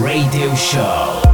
Radio Show.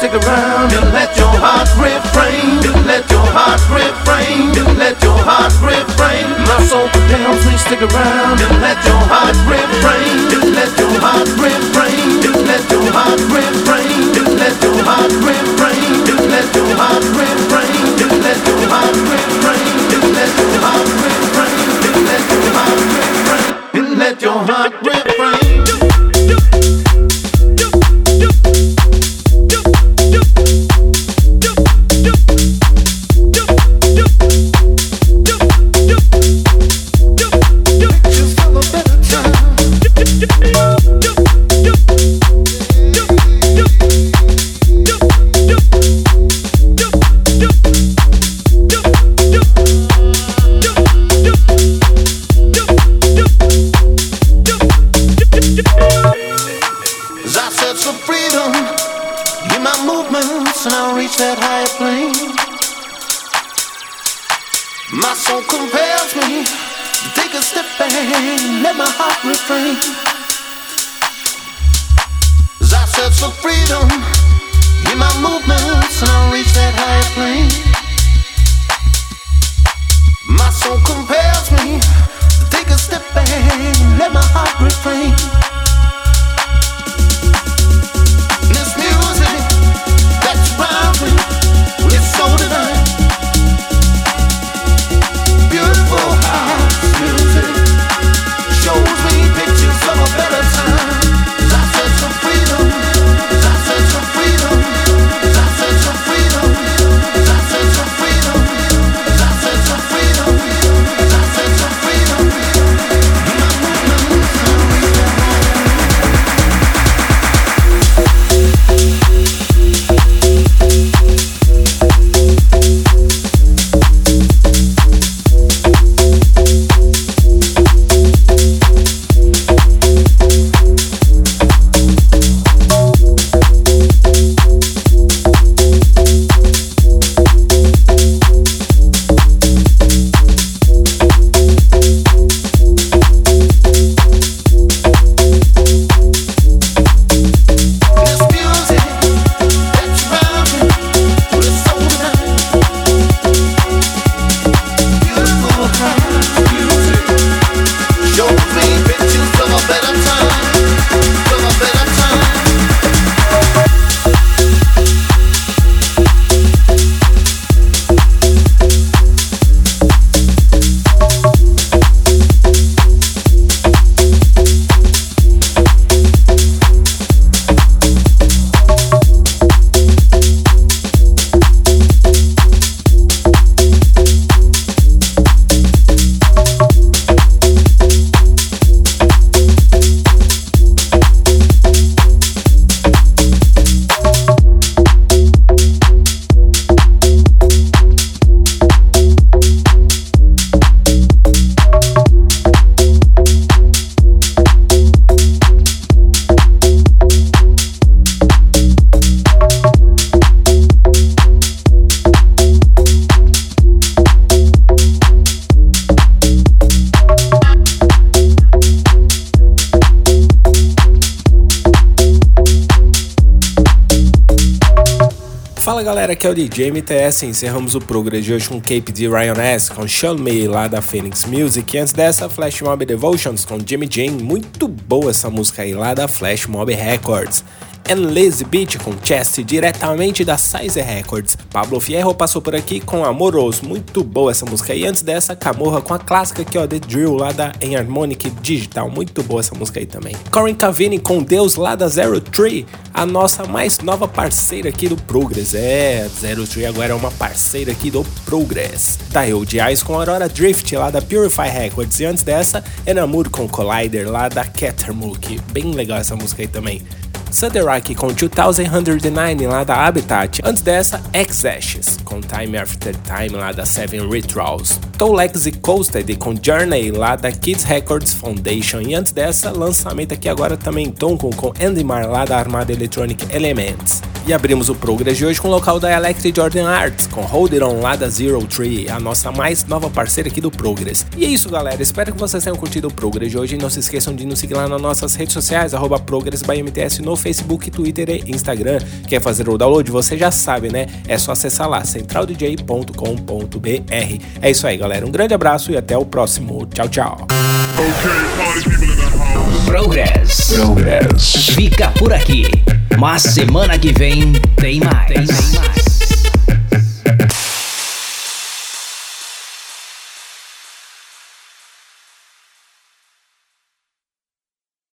Stick around and let your Fala galera, aqui é o DJ MTS. Encerramos o programa de hoje com Cape de Ryan S. com Sean May lá da Phoenix Music. E antes dessa, Flash Mob Devotions com Jimmy Jane. Muito boa essa música aí lá da Flash Mob Records. And Lazy Beat com Chest diretamente da Size Records. Pablo Fierro passou por aqui com Amoroso, muito boa essa música. E antes dessa, Camorra com a clássica aqui ó, The Drill lá da Enharmonic Digital, muito boa essa música aí também. Corin Cavini com Deus lá da Zero Tree, a nossa mais nova parceira aqui do Progress. É, Zero Tree agora é uma parceira aqui do Progress. Da de Eyes com Aurora Drift lá da Purify Records. E antes dessa, Enamur com Collider lá da Catermook. Bem legal essa música aí também. Sunderak com 2109 lá da Habitat. Antes dessa, X-Ashes com Time After Time lá da Seven Rituals. Tolex e Coasted com Journey lá da Kids Records Foundation. E antes dessa, lançamento aqui agora também Tonko com Endemar lá da Armada Electronic Elements. E abrimos o Progress de hoje com o local da Electric Jordan Arts, com Hold It On lá da Zero Tree, a nossa mais nova parceira aqui do Progress. E é isso, galera. Espero que vocês tenham curtido o Progress de hoje. E não se esqueçam de nos seguir lá nas nossas redes sociais, arroba ProgressByMTS no Facebook, Twitter e Instagram. Quer fazer o download? Você já sabe, né? É só acessar lá, centraldj.com.br. É isso aí, galera. Um grande abraço e até o próximo. Tchau, tchau. Progress. Progress. Fica por aqui. Mas semana que vem tem mais.